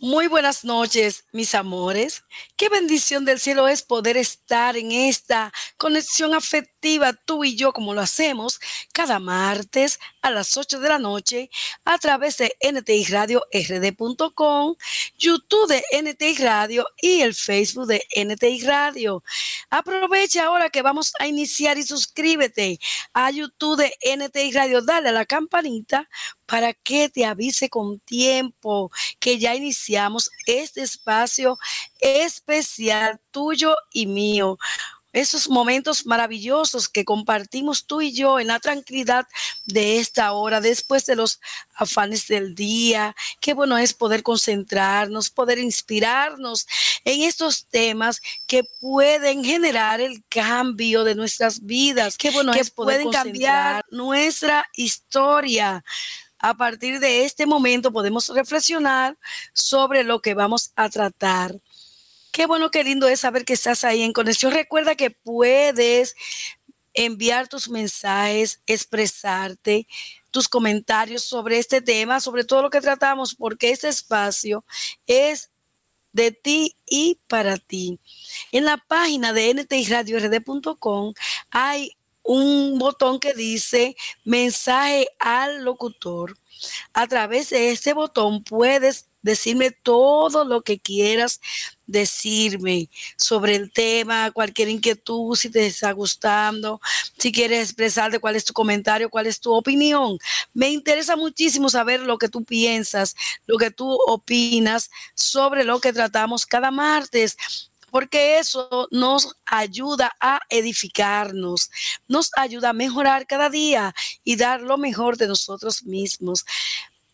Muy buenas noches, mis amores. Qué bendición del cielo es poder estar en esta conexión afectiva tú y yo como lo hacemos cada martes a las 8 de la noche a través de NTI Radio RD.com, YouTube de NTI Radio y el Facebook de NTI Radio. Aprovecha ahora que vamos a iniciar y suscríbete a YouTube de NTI Radio. Dale a la campanita para que te avise con tiempo que ya iniciamos este espacio especial tuyo y mío esos momentos maravillosos que compartimos tú y yo en la tranquilidad de esta hora, después de los afanes del día. Qué bueno es poder concentrarnos, poder inspirarnos en estos temas que pueden generar el cambio de nuestras vidas. Qué bueno es poder pueden cambiar nuestra historia. A partir de este momento podemos reflexionar sobre lo que vamos a tratar. Qué bueno, qué lindo es saber que estás ahí en conexión. Recuerda que puedes enviar tus mensajes, expresarte, tus comentarios sobre este tema, sobre todo lo que tratamos, porque este espacio es de ti y para ti. En la página de ntiradiord.com hay un botón que dice mensaje al locutor. A través de este botón puedes decirme todo lo que quieras decirme sobre el tema, cualquier inquietud, si te está gustando, si quieres expresarte cuál es tu comentario, cuál es tu opinión. Me interesa muchísimo saber lo que tú piensas, lo que tú opinas sobre lo que tratamos cada martes porque eso nos ayuda a edificarnos, nos ayuda a mejorar cada día y dar lo mejor de nosotros mismos.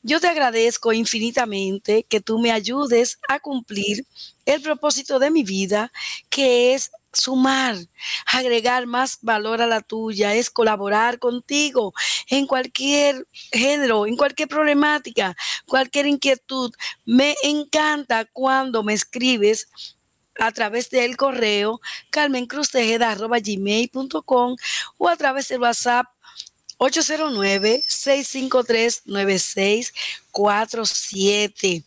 Yo te agradezco infinitamente que tú me ayudes a cumplir el propósito de mi vida, que es sumar, agregar más valor a la tuya, es colaborar contigo en cualquier género, en cualquier problemática, cualquier inquietud. Me encanta cuando me escribes a través del correo carmencruztejeda.gmail.com o a través del WhatsApp 809-653-9647.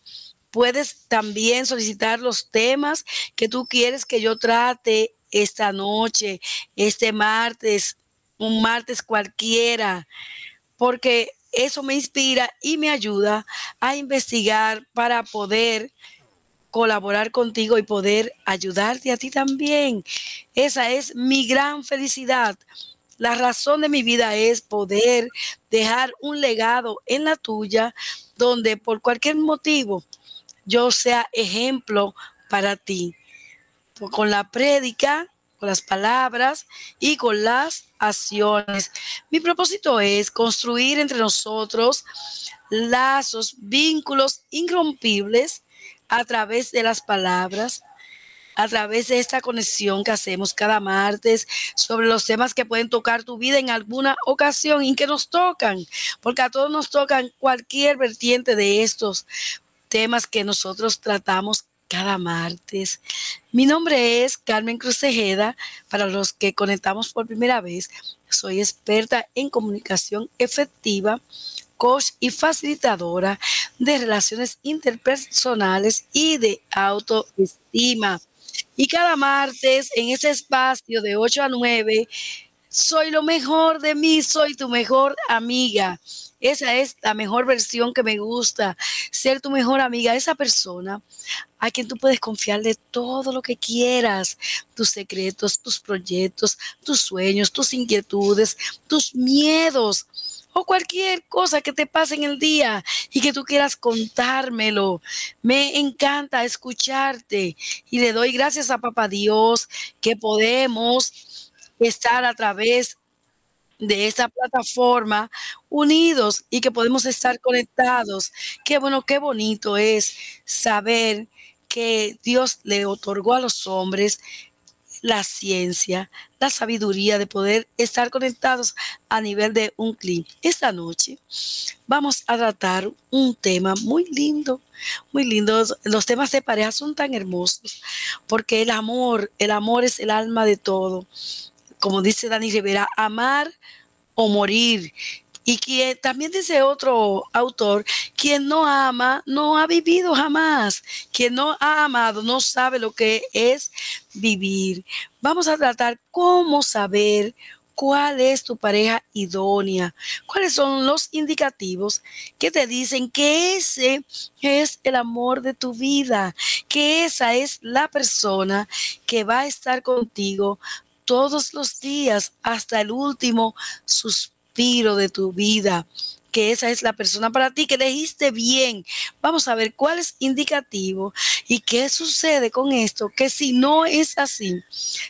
Puedes también solicitar los temas que tú quieres que yo trate esta noche, este martes, un martes cualquiera, porque eso me inspira y me ayuda a investigar para poder colaborar contigo y poder ayudarte a ti también. Esa es mi gran felicidad la razón de mi vida es poder dejar un legado en la tuya donde por cualquier motivo yo sea ejemplo para ti. Con la prédica, con las palabras y con las acciones. Mi propósito es construir entre nosotros lazos, vínculos irrompibles a través de las palabras, a través de esta conexión que hacemos cada martes sobre los temas que pueden tocar tu vida en alguna ocasión y que nos tocan, porque a todos nos tocan cualquier vertiente de estos temas que nosotros tratamos cada martes. Mi nombre es Carmen Cruz Tejeda. Para los que conectamos por primera vez, soy experta en comunicación efectiva, coach y facilitadora de relaciones interpersonales y de autoestima. Y cada martes en ese espacio de 8 a 9, soy lo mejor de mí, soy tu mejor amiga. Esa es la mejor versión que me gusta, ser tu mejor amiga, esa persona a quien tú puedes confiar de todo lo que quieras, tus secretos, tus proyectos, tus sueños, tus inquietudes, tus miedos o cualquier cosa que te pase en el día y que tú quieras contármelo. Me encanta escucharte y le doy gracias a Papá Dios que podemos estar a través de esta plataforma unidos y que podemos estar conectados. Qué bueno, qué bonito es saber que Dios le otorgó a los hombres la ciencia, la sabiduría de poder estar conectados a nivel de un clic. Esta noche vamos a tratar un tema muy lindo, muy lindo. Los temas de pareja son tan hermosos porque el amor, el amor es el alma de todo. Como dice Dani Rivera, amar o morir. Y que también dice otro autor, quien no ama, no ha vivido jamás. Quien no ha amado, no sabe lo que es vivir. Vamos a tratar cómo saber cuál es tu pareja idónea, cuáles son los indicativos que te dicen que ese es el amor de tu vida, que esa es la persona que va a estar contigo todos los días hasta el último suspiro de tu vida que esa es la persona para ti, que dijiste bien. Vamos a ver cuál es indicativo y qué sucede con esto, que si no es así,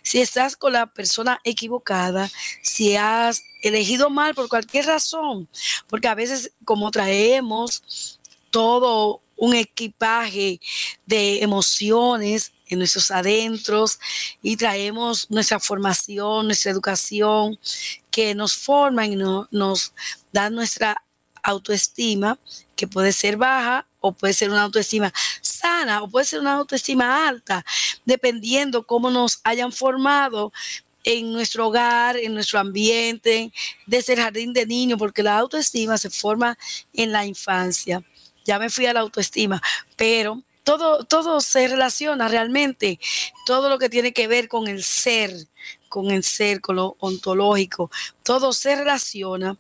si estás con la persona equivocada, si has elegido mal por cualquier razón, porque a veces como traemos todo un equipaje de emociones en nuestros adentros y traemos nuestra formación, nuestra educación que nos forman y nos dan nuestra autoestima que puede ser baja o puede ser una autoestima sana o puede ser una autoestima alta, dependiendo cómo nos hayan formado en nuestro hogar, en nuestro ambiente, desde el jardín de niños, porque la autoestima se forma en la infancia. Ya me fui a la autoestima, pero todo, todo se relaciona realmente, todo lo que tiene que ver con el ser, con el ser, con lo ontológico, todo se relaciona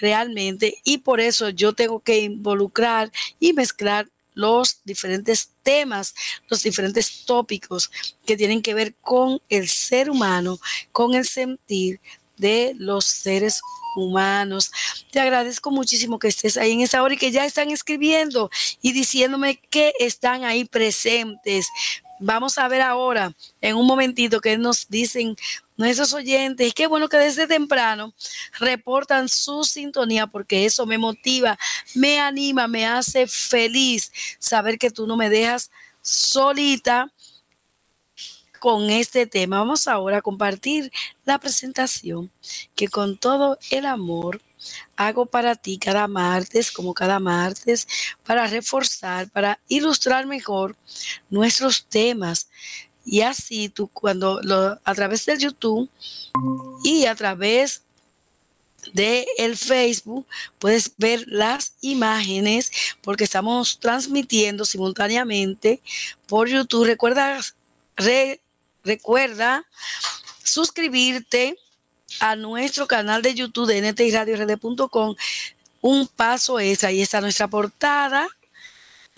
realmente y por eso yo tengo que involucrar y mezclar los diferentes temas, los diferentes tópicos que tienen que ver con el ser humano, con el sentir de los seres humanos. Te agradezco muchísimo que estés ahí en esta hora y que ya están escribiendo y diciéndome que están ahí presentes. Vamos a ver ahora, en un momentito, que nos dicen nuestros oyentes. Qué bueno que desde temprano reportan su sintonía porque eso me motiva, me anima, me hace feliz saber que tú no me dejas solita con este tema. Vamos ahora a compartir la presentación que con todo el amor hago para ti cada martes, como cada martes, para reforzar, para ilustrar mejor nuestros temas. Y así tú cuando lo, a través del YouTube y a través de el Facebook puedes ver las imágenes porque estamos transmitiendo simultáneamente por YouTube. Recuerda, recuerda suscribirte a nuestro canal de YouTube de ntiradiord.com. Un paso es, ahí está nuestra portada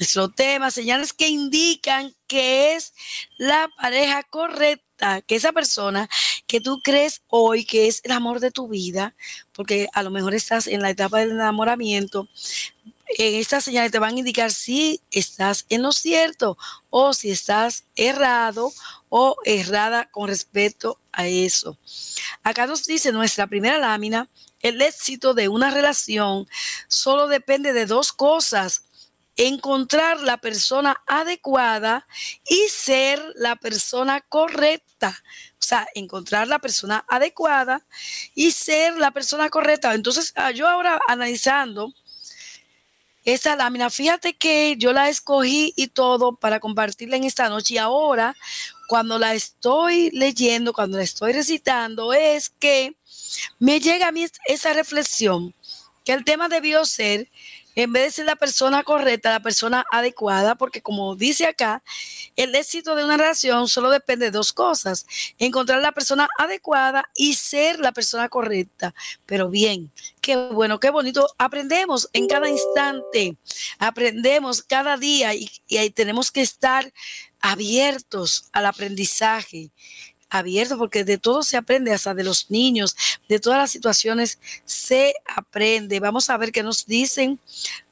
nuestro tema, señales que indican que es la pareja correcta, que esa persona que tú crees hoy que es el amor de tu vida, porque a lo mejor estás en la etapa del enamoramiento, en estas señales te van a indicar si estás en lo cierto o si estás errado o errada con respecto a eso. Acá nos dice nuestra primera lámina, el éxito de una relación solo depende de dos cosas encontrar la persona adecuada y ser la persona correcta. O sea, encontrar la persona adecuada y ser la persona correcta. Entonces, ah, yo ahora analizando esta lámina, fíjate que yo la escogí y todo para compartirla en esta noche y ahora cuando la estoy leyendo, cuando la estoy recitando, es que me llega a mí esa reflexión, que el tema debió ser en vez de ser la persona correcta, la persona adecuada, porque como dice acá, el éxito de una relación solo depende de dos cosas, encontrar la persona adecuada y ser la persona correcta. Pero bien, qué bueno, qué bonito, aprendemos en cada instante, aprendemos cada día y, y tenemos que estar abiertos al aprendizaje abierto, porque de todo se aprende, hasta de los niños, de todas las situaciones se aprende. Vamos a ver qué nos dicen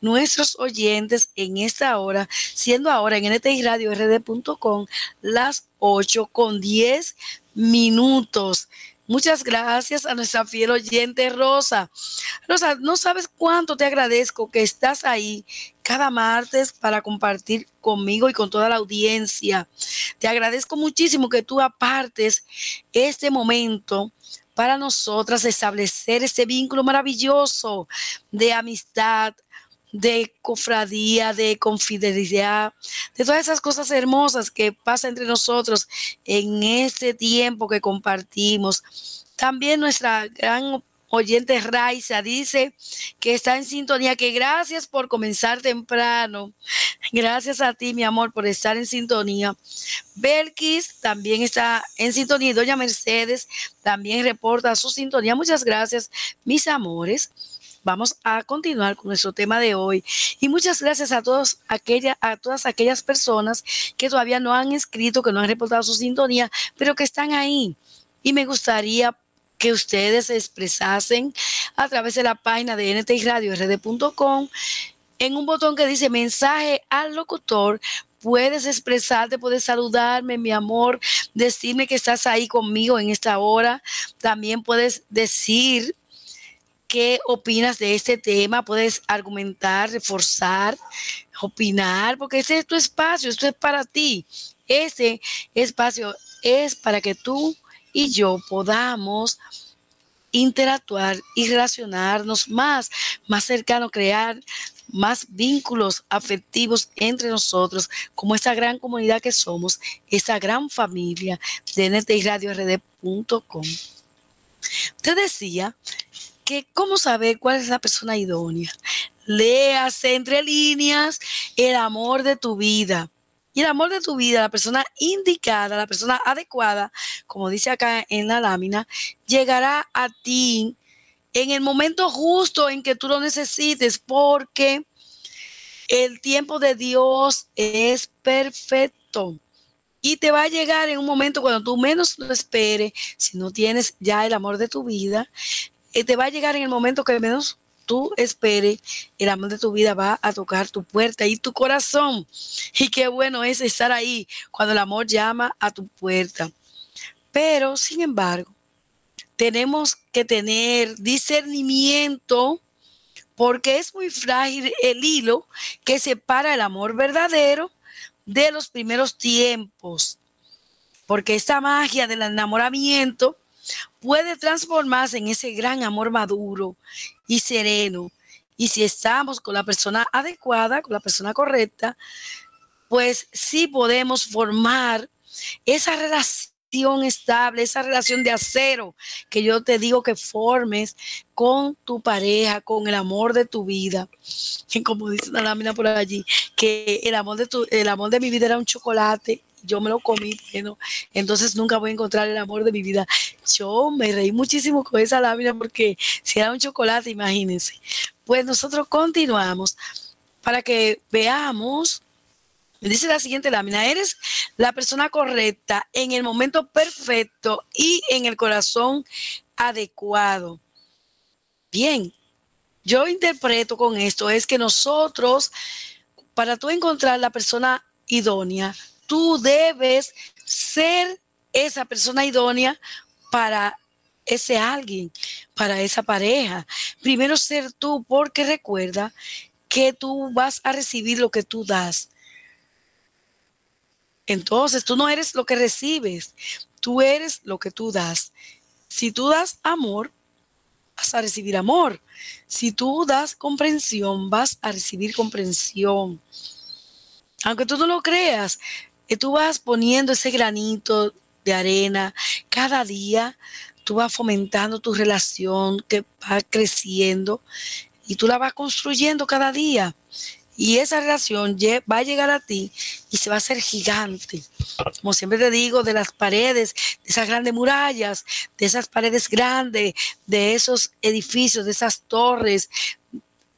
nuestros oyentes en esta hora, siendo ahora en NTI Radio RD.com las 8 con 10 minutos. Muchas gracias a nuestra fiel oyente Rosa. Rosa, no sabes cuánto te agradezco que estás ahí cada martes para compartir conmigo y con toda la audiencia. Te agradezco muchísimo que tú apartes este momento para nosotras establecer este vínculo maravilloso de amistad, de cofradía, de confidelidad, de todas esas cosas hermosas que pasan entre nosotros en este tiempo que compartimos. También nuestra gran oyente Raiza dice que está en sintonía, que gracias por comenzar temprano. Gracias a ti, mi amor, por estar en sintonía. Belkis también está en sintonía Doña Mercedes también reporta su sintonía. Muchas gracias, mis amores. Vamos a continuar con nuestro tema de hoy. Y muchas gracias a, todos aquella, a todas aquellas personas que todavía no han escrito, que no han reportado su sintonía, pero que están ahí. Y me gustaría que ustedes se expresasen a través de la página de ntiradiord.com en un botón que dice mensaje al locutor. Puedes expresarte, puedes saludarme, mi amor, decirme que estás ahí conmigo en esta hora. También puedes decir qué opinas de este tema, puedes argumentar, reforzar, opinar, porque este es tu espacio, esto es para ti. Este espacio es para que tú y yo podamos interactuar y relacionarnos más, más cercano, crear más vínculos afectivos entre nosotros, como esta gran comunidad que somos, esta gran familia de ntiradiord.com. Te decía cómo saber cuál es la persona idónea. Léase entre líneas el amor de tu vida. Y el amor de tu vida, la persona indicada, la persona adecuada, como dice acá en la lámina, llegará a ti en el momento justo en que tú lo necesites, porque el tiempo de Dios es perfecto. Y te va a llegar en un momento cuando tú menos lo esperes, si no tienes ya el amor de tu vida, te va a llegar en el momento que menos tú esperes, el amor de tu vida va a tocar tu puerta y tu corazón. Y qué bueno es estar ahí cuando el amor llama a tu puerta. Pero, sin embargo, tenemos que tener discernimiento porque es muy frágil el hilo que separa el amor verdadero de los primeros tiempos. Porque esta magia del enamoramiento puede transformarse en ese gran amor maduro y sereno. Y si estamos con la persona adecuada, con la persona correcta, pues sí podemos formar esa relación estable, esa relación de acero que yo te digo que formes con tu pareja, con el amor de tu vida. Y como dice una lámina por allí, que el amor de tu, el amor de mi vida era un chocolate yo me lo comí entonces nunca voy a encontrar el amor de mi vida. Yo me reí muchísimo con esa lámina porque si era un chocolate, imagínense. Pues nosotros continuamos para que veamos. Dice la siguiente lámina, eres la persona correcta en el momento perfecto y en el corazón adecuado. Bien, yo interpreto con esto es que nosotros, para tú encontrar la persona idónea, tú debes ser esa persona idónea para ese alguien, para esa pareja. Primero ser tú, porque recuerda que tú vas a recibir lo que tú das. Entonces, tú no eres lo que recibes, tú eres lo que tú das. Si tú das amor, vas a recibir amor. Si tú das comprensión, vas a recibir comprensión. Aunque tú no lo creas, que tú vas poniendo ese granito de arena cada día, tú vas fomentando tu relación que va creciendo y tú la vas construyendo cada día. Y esa relación va a llegar a ti y se va a hacer gigante. Como siempre te digo, de las paredes, de esas grandes murallas, de esas paredes grandes, de esos edificios, de esas torres,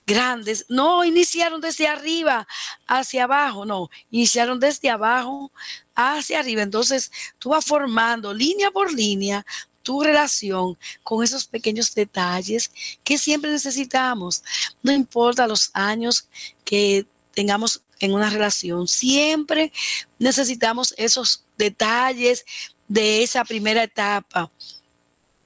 grandes, no iniciaron desde arriba hacia abajo, no, iniciaron desde abajo hacia arriba. Entonces, tú vas formando línea por línea tu relación con esos pequeños detalles que siempre necesitamos. No importa los años que tengamos en una relación, siempre necesitamos esos detalles de esa primera etapa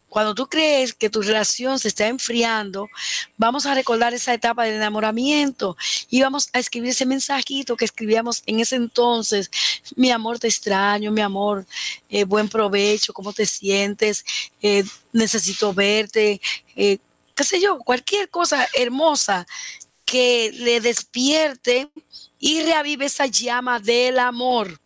cuando tú crees que tu relación se está enfriando, vamos a recordar esa etapa del enamoramiento y vamos a escribir ese mensajito que escribíamos en ese entonces. Mi amor, te extraño, mi amor, eh, buen provecho, ¿cómo te sientes? Eh, necesito verte, eh, qué sé yo, cualquier cosa hermosa que le despierte y reavive esa llama del amor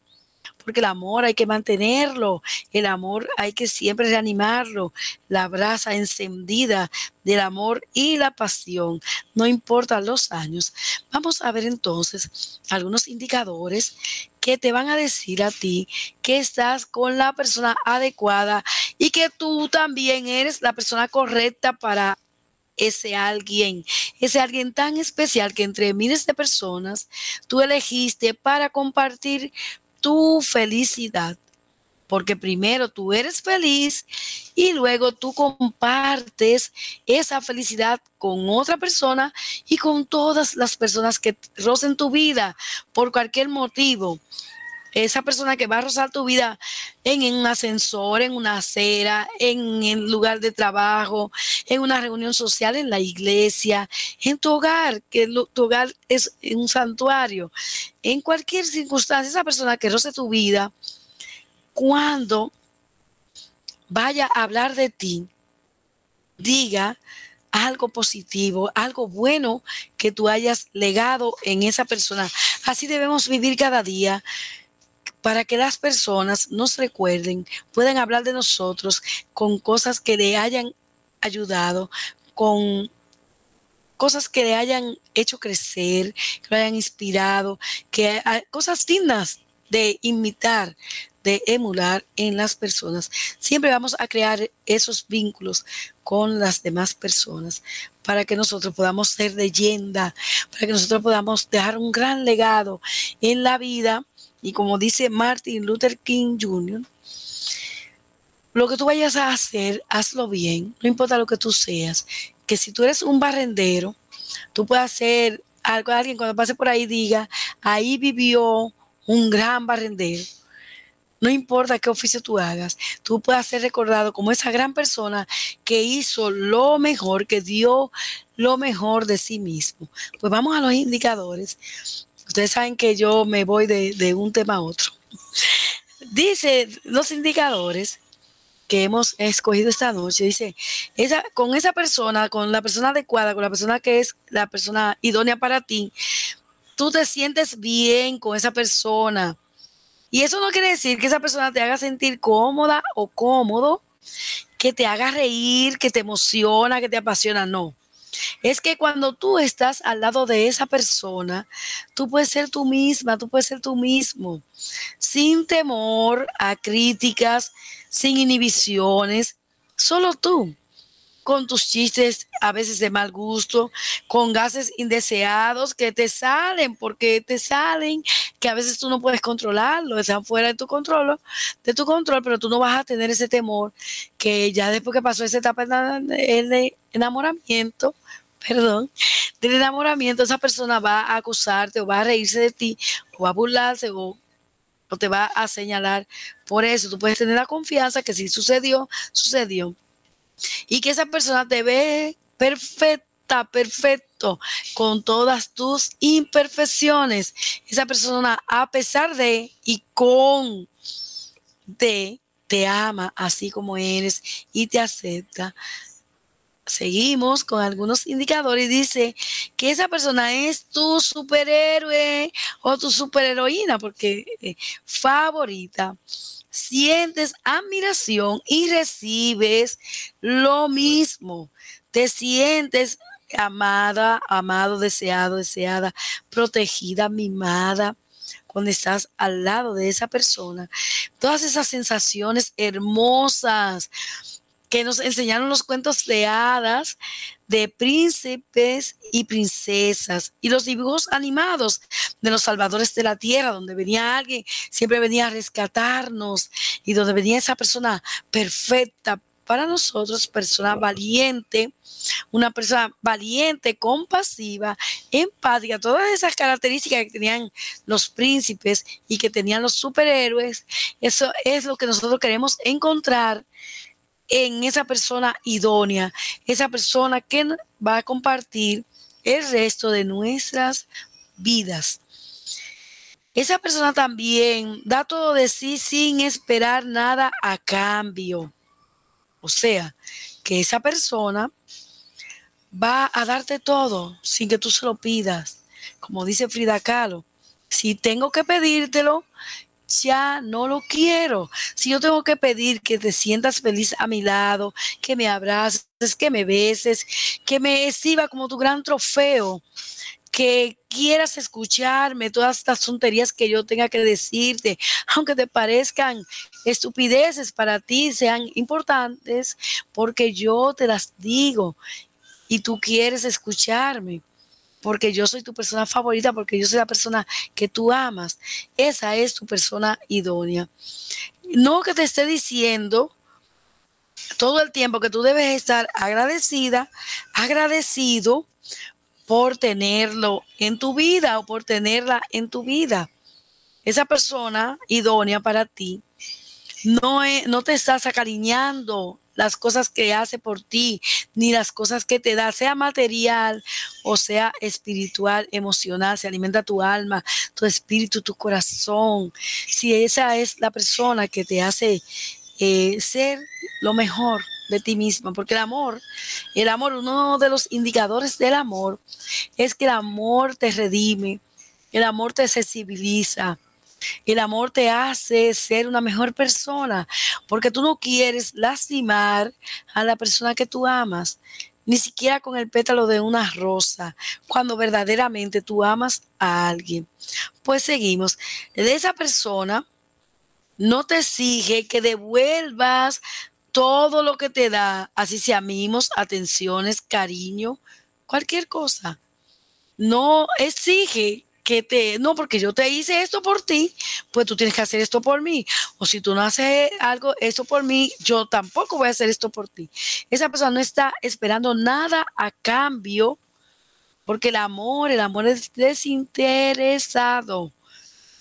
porque el amor hay que mantenerlo, el amor hay que siempre reanimarlo, la brasa encendida del amor y la pasión, no importa los años. Vamos a ver entonces algunos indicadores que te van a decir a ti que estás con la persona adecuada y que tú también eres la persona correcta para ese alguien, ese alguien tan especial que entre miles de personas tú elegiste para compartir tu felicidad. Porque primero tú eres feliz y luego tú compartes esa felicidad con otra persona y con todas las personas que rocen tu vida por cualquier motivo esa persona que va a rozar tu vida en, un ascensor, en una acera, en el lugar de trabajo, en una reunión social, en la iglesia, en tu hogar, que tu hogar es un santuario, en cualquier circunstancia, esa persona que roce tu vida, cuando vaya a hablar de ti, diga algo positivo, algo bueno que tú hayas legado en esa persona. Así debemos vivir cada día para que las personas nos recuerden, puedan hablar de nosotros con cosas que le hayan ayudado, con cosas que le hayan hecho crecer, que lo hayan inspirado, que cosas dignas de imitar, de emular en las personas. Siempre vamos a crear esos vínculos con las demás personas para que nosotros podamos ser leyenda, para que nosotros podamos dejar un gran legado en la vida y como dice Martin Luther King Jr., lo que tú vayas a hacer, hazlo bien, no importa lo que tú seas. Que si tú eres un barrendero, tú puedes hacer algo, alguien cuando pase por ahí diga, ahí vivió un gran barrendero. No importa qué oficio tú hagas, tú puedes ser recordado como esa gran persona que hizo lo mejor, que dio lo mejor de sí mismo. Pues vamos a los indicadores Ustedes saben que yo me voy de, un tema a otro. Dice los indicadores que hemos escogido esta noche, dice, esa, con esa persona, con la persona adecuada, con la persona que es la persona idónea para ti, tú te sientes bien con esa persona. Y eso no quiere decir que esa persona te haga sentir cómoda o cómodo, que te haga reír, que te emociona, que te apasiona, no es que cuando tú estás al lado de esa persona, tú puedes ser tú misma, tú puedes ser tú mismo, sin temor a críticas, sin inhibiciones, solo tú con tus chistes a veces de mal gusto, con gases indeseados que te salen, porque te salen, que a veces tú no puedes controlarlo, están fuera de tu control, de tu control, pero tú no vas a tener ese temor que ya después que pasó esa etapa de enamoramiento, perdón, del enamoramiento, esa persona va a acusarte o va a reírse de ti o va a burlarse o, o te va a señalar. Por eso tú puedes tener la confianza que si sucedió, sucedió y que esa persona te ve perfecta, perfecto, con todas tus imperfecciones. Esa persona, a pesar de y con de, te ama así como eres y te acepta. Seguimos con algunos indicadores y dice que esa persona es tu superhéroe o tu superheroína, porque eh, favorita sientes admiración y recibes lo mismo. Te sientes amada, amado, deseado, deseada, protegida, mimada cuando estás al lado de esa persona. Todas esas sensaciones hermosas que nos enseñaron los cuentos de hadas de príncipes y princesas y los dibujos animados de los salvadores de la tierra, donde venía alguien, siempre venía a rescatarnos y donde venía esa persona perfecta para nosotros, persona valiente, una persona valiente, compasiva, empática, todas esas características que tenían los príncipes y que tenían los superhéroes, eso es lo que nosotros queremos encontrar en esa persona idónea, esa persona que va a compartir el resto de nuestras vidas. Esa persona también da todo de sí sin esperar nada a cambio. O sea, que esa persona va a darte todo sin que tú se lo pidas. Como dice Frida Kahlo, si tengo que pedírtelo, ya no lo quiero. Si yo tengo que pedir que te sientas feliz a mi lado, que me abraces, que me beses, que me exhiba como tu gran trofeo, que quieras escucharme todas estas tonterías que yo tenga que decirte, aunque te parezcan estupideces para ti, sean importantes, porque yo te las digo y tú quieres escucharme porque yo soy tu persona favorita, porque yo soy la persona que tú amas. Esa es tu persona idónea. No que te esté diciendo todo el tiempo que tú debes estar agradecida, agradecido por tenerlo en tu vida o por tenerla en tu vida. Esa persona idónea para ti no, no te estás acariñando las cosas que hace por ti, ni las cosas que te da, sea material o sea espiritual, emocional, se alimenta tu alma, tu espíritu, tu corazón. Si esa es la persona que te hace eh, ser lo mejor de ti misma, porque el amor, el amor, uno de los indicadores del amor es que el amor te redime, el amor te sensibiliza, el amor te hace ser una mejor persona porque tú no quieres lastimar a la persona que tú amas, ni siquiera con el pétalo de una rosa, cuando verdaderamente tú amas a alguien. Pues seguimos. De esa persona no te exige que devuelvas todo lo que te da, así sea mimos, atenciones, cariño, cualquier cosa. No exige que te, no, porque yo te hice esto por ti, pues tú tienes que hacer esto por mí. O si tú no haces algo, esto por mí, yo tampoco voy a hacer esto por ti. Esa persona no está esperando nada a cambio, porque el amor, el amor es desinteresado.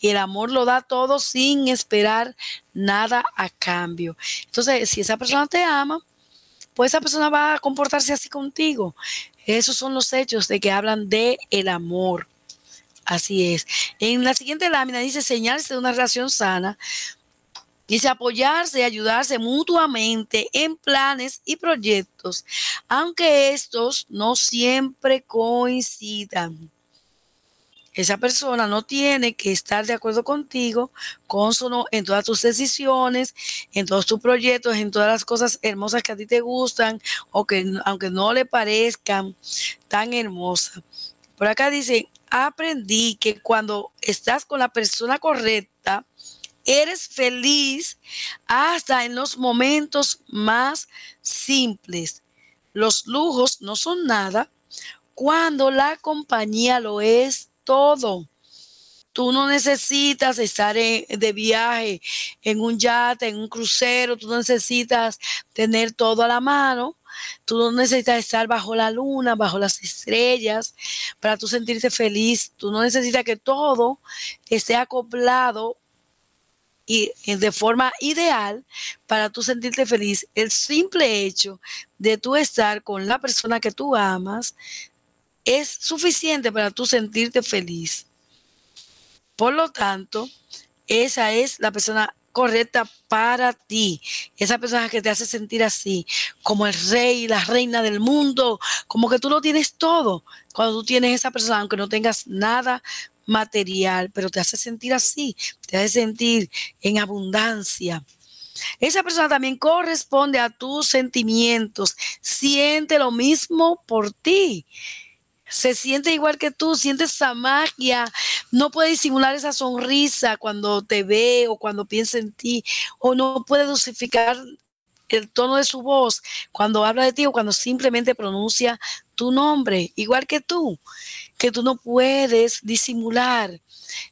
Y el amor lo da todo sin esperar nada a cambio. Entonces, si esa persona te ama, pues esa persona va a comportarse así contigo. Esos son los hechos de que hablan de el amor. Así es. En la siguiente lámina dice señales de una relación sana. Dice apoyarse y ayudarse mutuamente en planes y proyectos, aunque estos no siempre coincidan. Esa persona no tiene que estar de acuerdo contigo, consono en todas tus decisiones, en todos tus proyectos, en todas las cosas hermosas que a ti te gustan o que aunque no le parezcan tan hermosas. Por acá dice, aprendí que cuando estás con la persona correcta, eres feliz hasta en los momentos más simples. Los lujos no son nada cuando la compañía lo es todo. Tú no necesitas estar de viaje en un yate, en un crucero, tú no necesitas tener todo a la mano Tú no necesitas estar bajo la luna, bajo las estrellas, para tú sentirte feliz. Tú no necesitas que todo esté acoplado y de forma ideal para tú sentirte feliz. El simple hecho de tú estar con la persona que tú amas es suficiente para tú sentirte feliz. Por lo tanto, esa es la persona correcta para ti. Esa persona que te hace sentir así, como el rey, la reina del mundo, como que tú lo tienes todo. Cuando tú tienes esa persona, aunque no tengas nada material, pero te hace sentir así, te hace sentir en abundancia. Esa persona también corresponde a tus sentimientos, siente lo mismo por ti se siente igual que tú, siente esa magia, no puede disimular esa sonrisa cuando te ve o cuando piensa en ti, o no puede dosificar el tono de su voz cuando habla de ti o cuando simplemente pronuncia tu nombre, igual que tú, que tú no puedes disimular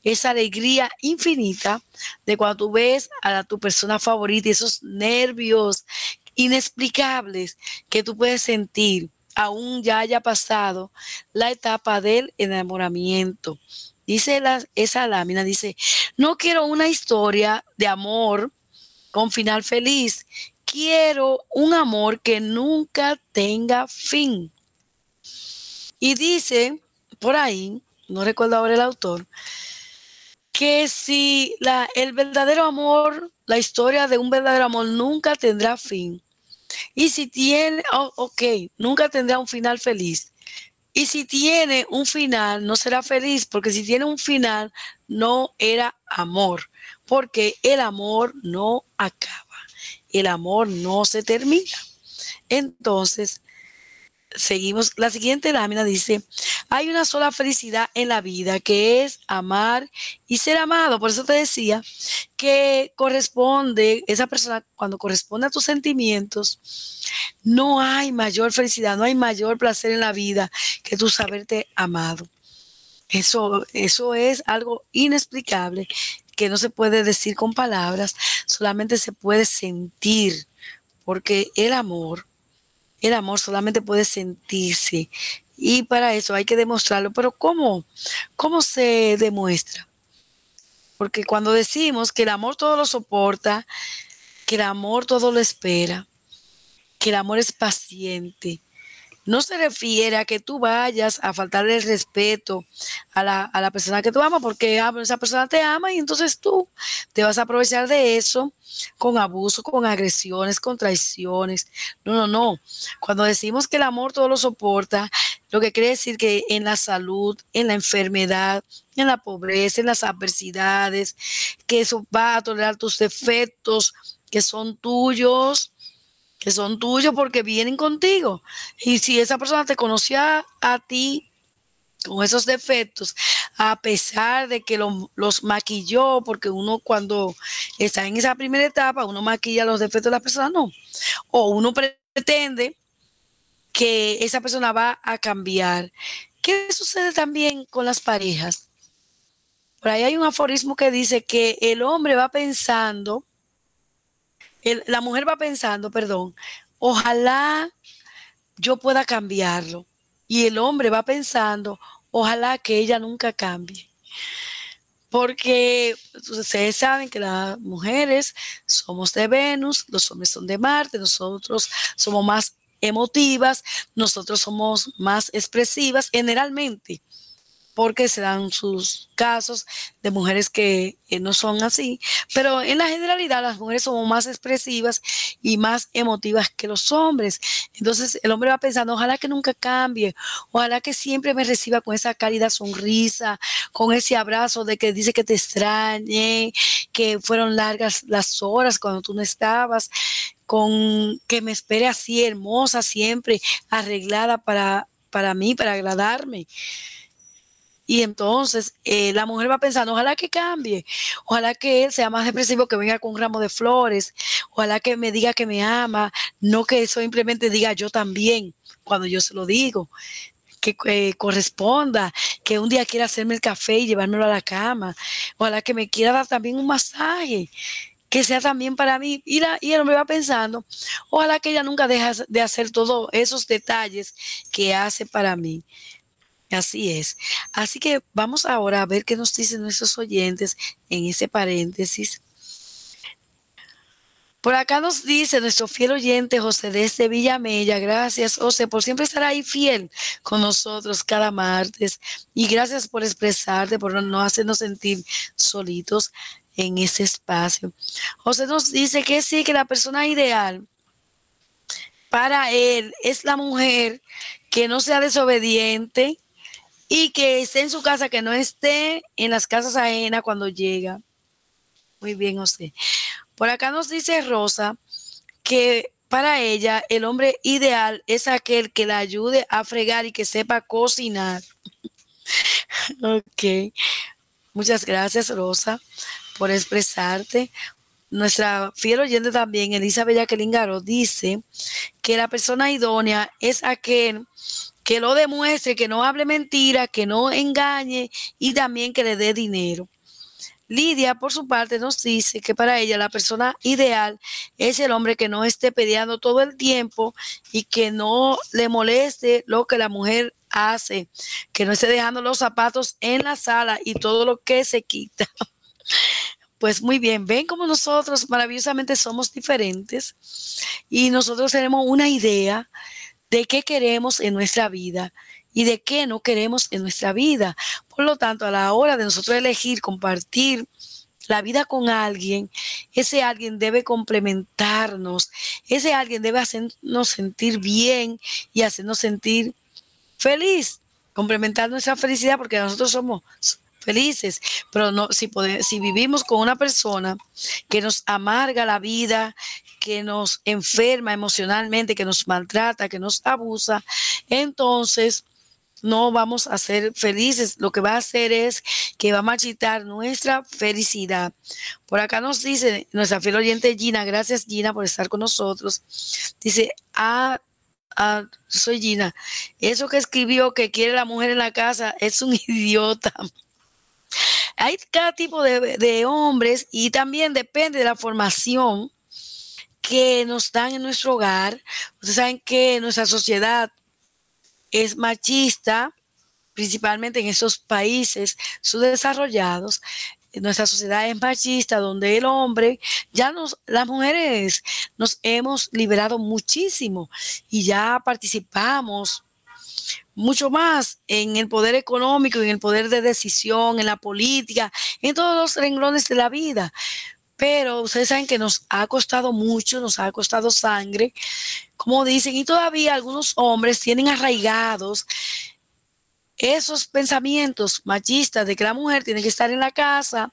esa alegría infinita de cuando tú ves a tu persona favorita esos nervios inexplicables que tú puedes sentir aún ya haya pasado la etapa del enamoramiento. Dice esa lámina, dice, no quiero una historia de amor con final feliz, quiero un amor que nunca tenga fin. Y dice por ahí, no recuerdo ahora el autor, que si la, el verdadero amor, la historia de un verdadero amor nunca tendrá fin, y si tiene, oh, ok, nunca tendrá un final feliz. Y si tiene un final, no será feliz, porque si tiene un final, no era amor, porque el amor no acaba, el amor no se termina. Entonces, seguimos. La siguiente lámina dice, hay una sola felicidad en la vida que es amar y ser amado. Por eso te decía que corresponde, esa persona cuando corresponde a tus sentimientos, no hay mayor felicidad, no hay mayor placer en la vida que tú saberte amado. Eso, eso es algo inexplicable que no se puede decir con palabras, solamente se puede sentir, porque el amor el amor solamente puede sentirse y para eso hay que demostrarlo. Pero ¿cómo? ¿Cómo se demuestra? Porque cuando decimos que el amor todo lo soporta, que el amor todo lo espera, que el amor es paciente, no se refiere a que tú vayas a faltarle el respeto a la, persona que tú amas, porque ah, esa persona te ama y entonces tú te vas a aprovechar de eso con abuso, con agresiones, con traiciones. No, no, no. Cuando decimos que el amor todo lo soporta, lo que quiere decir que en la salud, en la enfermedad, en la pobreza, en las adversidades, que eso va a tolerar tus defectos que son tuyos, que son tuyos porque vienen contigo. Y si esa persona te conocía a ti con esos defectos, a pesar de que los maquilló, porque uno cuando está en esa primera etapa, uno maquilla los defectos de la persona, no. O uno pretende que esa persona va a cambiar. ¿Qué sucede también con las parejas? Por ahí hay un aforismo que dice que el hombre va pensando la mujer va pensando, perdón, ojalá yo pueda cambiarlo. Y el hombre va pensando, ojalá que ella nunca cambie. Porque ustedes saben que las mujeres somos de Venus, los hombres son de Marte, nosotros somos más emotivas, nosotros somos más expresivas generalmente porque se dan sus casos de mujeres que no son así, pero en la generalidad las mujeres somos más expresivas y más emotivas que los hombres. Entonces el hombre va pensando, ojalá que nunca cambie, ojalá que siempre me reciba con esa cálida sonrisa, con ese abrazo de que dice que te extrañe, que fueron largas las horas cuando tú no estabas, con que me espere así hermosa siempre, arreglada para, para mí, para agradarme. Y entonces eh, la mujer va pensando, ojalá que cambie, ojalá que él sea más depresivo, que venga con un ramo de flores, ojalá que me diga que me ama, no que simplemente diga yo también cuando yo se lo digo, que eh, corresponda, que un día quiera hacerme el café y llevármelo a la cama, ojalá que me quiera dar también un masaje, que sea también para mí. Y, él me va pensando, ojalá que ella nunca deje de hacer todos esos detalles que hace para mí. Así es. Así que vamos ahora a ver qué nos dicen nuestros oyentes en ese paréntesis. Por acá nos dice nuestro fiel oyente José desde Villamella, gracias José por siempre estar ahí fiel con nosotros cada martes y gracias por expresarte, por no hacernos sentir solitos en ese espacio. José nos dice que sí, que la persona ideal para él es la mujer que no sea desobediente, y que esté en su casa, que no esté en las casas ajenas cuando llega. Muy bien, José. Por acá nos dice Rosa que para ella el hombre ideal es aquel que la ayude a fregar y que sepa cocinar. ok. Muchas gracias, Rosa, por expresarte. Nuestra fiel oyente también, Elizabeth Jacqueline dice que la persona idónea es aquel que lo demuestre, que no hable mentira, que no engañe y también que le dé dinero. Lidia, por su parte, nos dice que para ella la persona ideal es el hombre que no esté peleando todo el tiempo y que no le moleste lo que la mujer hace, que no esté dejando los zapatos en la sala y todo lo que se quita. Pues muy bien, ven como nosotros maravillosamente somos diferentes y nosotros tenemos una idea de qué queremos en nuestra vida y de qué no queremos en nuestra vida. Por lo tanto, a la hora de nosotros elegir compartir la vida con alguien, ese alguien debe complementarnos, ese alguien debe hacernos sentir bien y hacernos sentir feliz. complementar nuestra felicidad porque nosotros somos felices, pero no si podemos, si vivimos con una persona que nos amarga la vida, que nos enferma emocionalmente, que nos maltrata, que nos abusa, entonces no vamos a ser felices. Lo que va a hacer es que va a marchitar nuestra felicidad. Por acá nos dice nuestra fiel oyente Gina, gracias Gina por estar con nosotros. Dice, ah, ah, soy Gina, eso que escribió que quiere la mujer en la casa es un idiota. Hay cada tipo de, de hombres y también depende de la formación que nos dan en nuestro hogar. Ustedes saben que nuestra sociedad es machista, principalmente en esos países subdesarrollados. Nuestra sociedad es machista, donde el hombre, ya nos, las mujeres nos hemos liberado muchísimo y ya participamos mucho más en el poder económico, en el poder de decisión, en la política, en todos los renglones de la vida. Pero ustedes saben que nos ha costado mucho, nos ha costado sangre, como dicen, y todavía algunos hombres tienen arraigados esos pensamientos machistas de que la mujer tiene que estar en la casa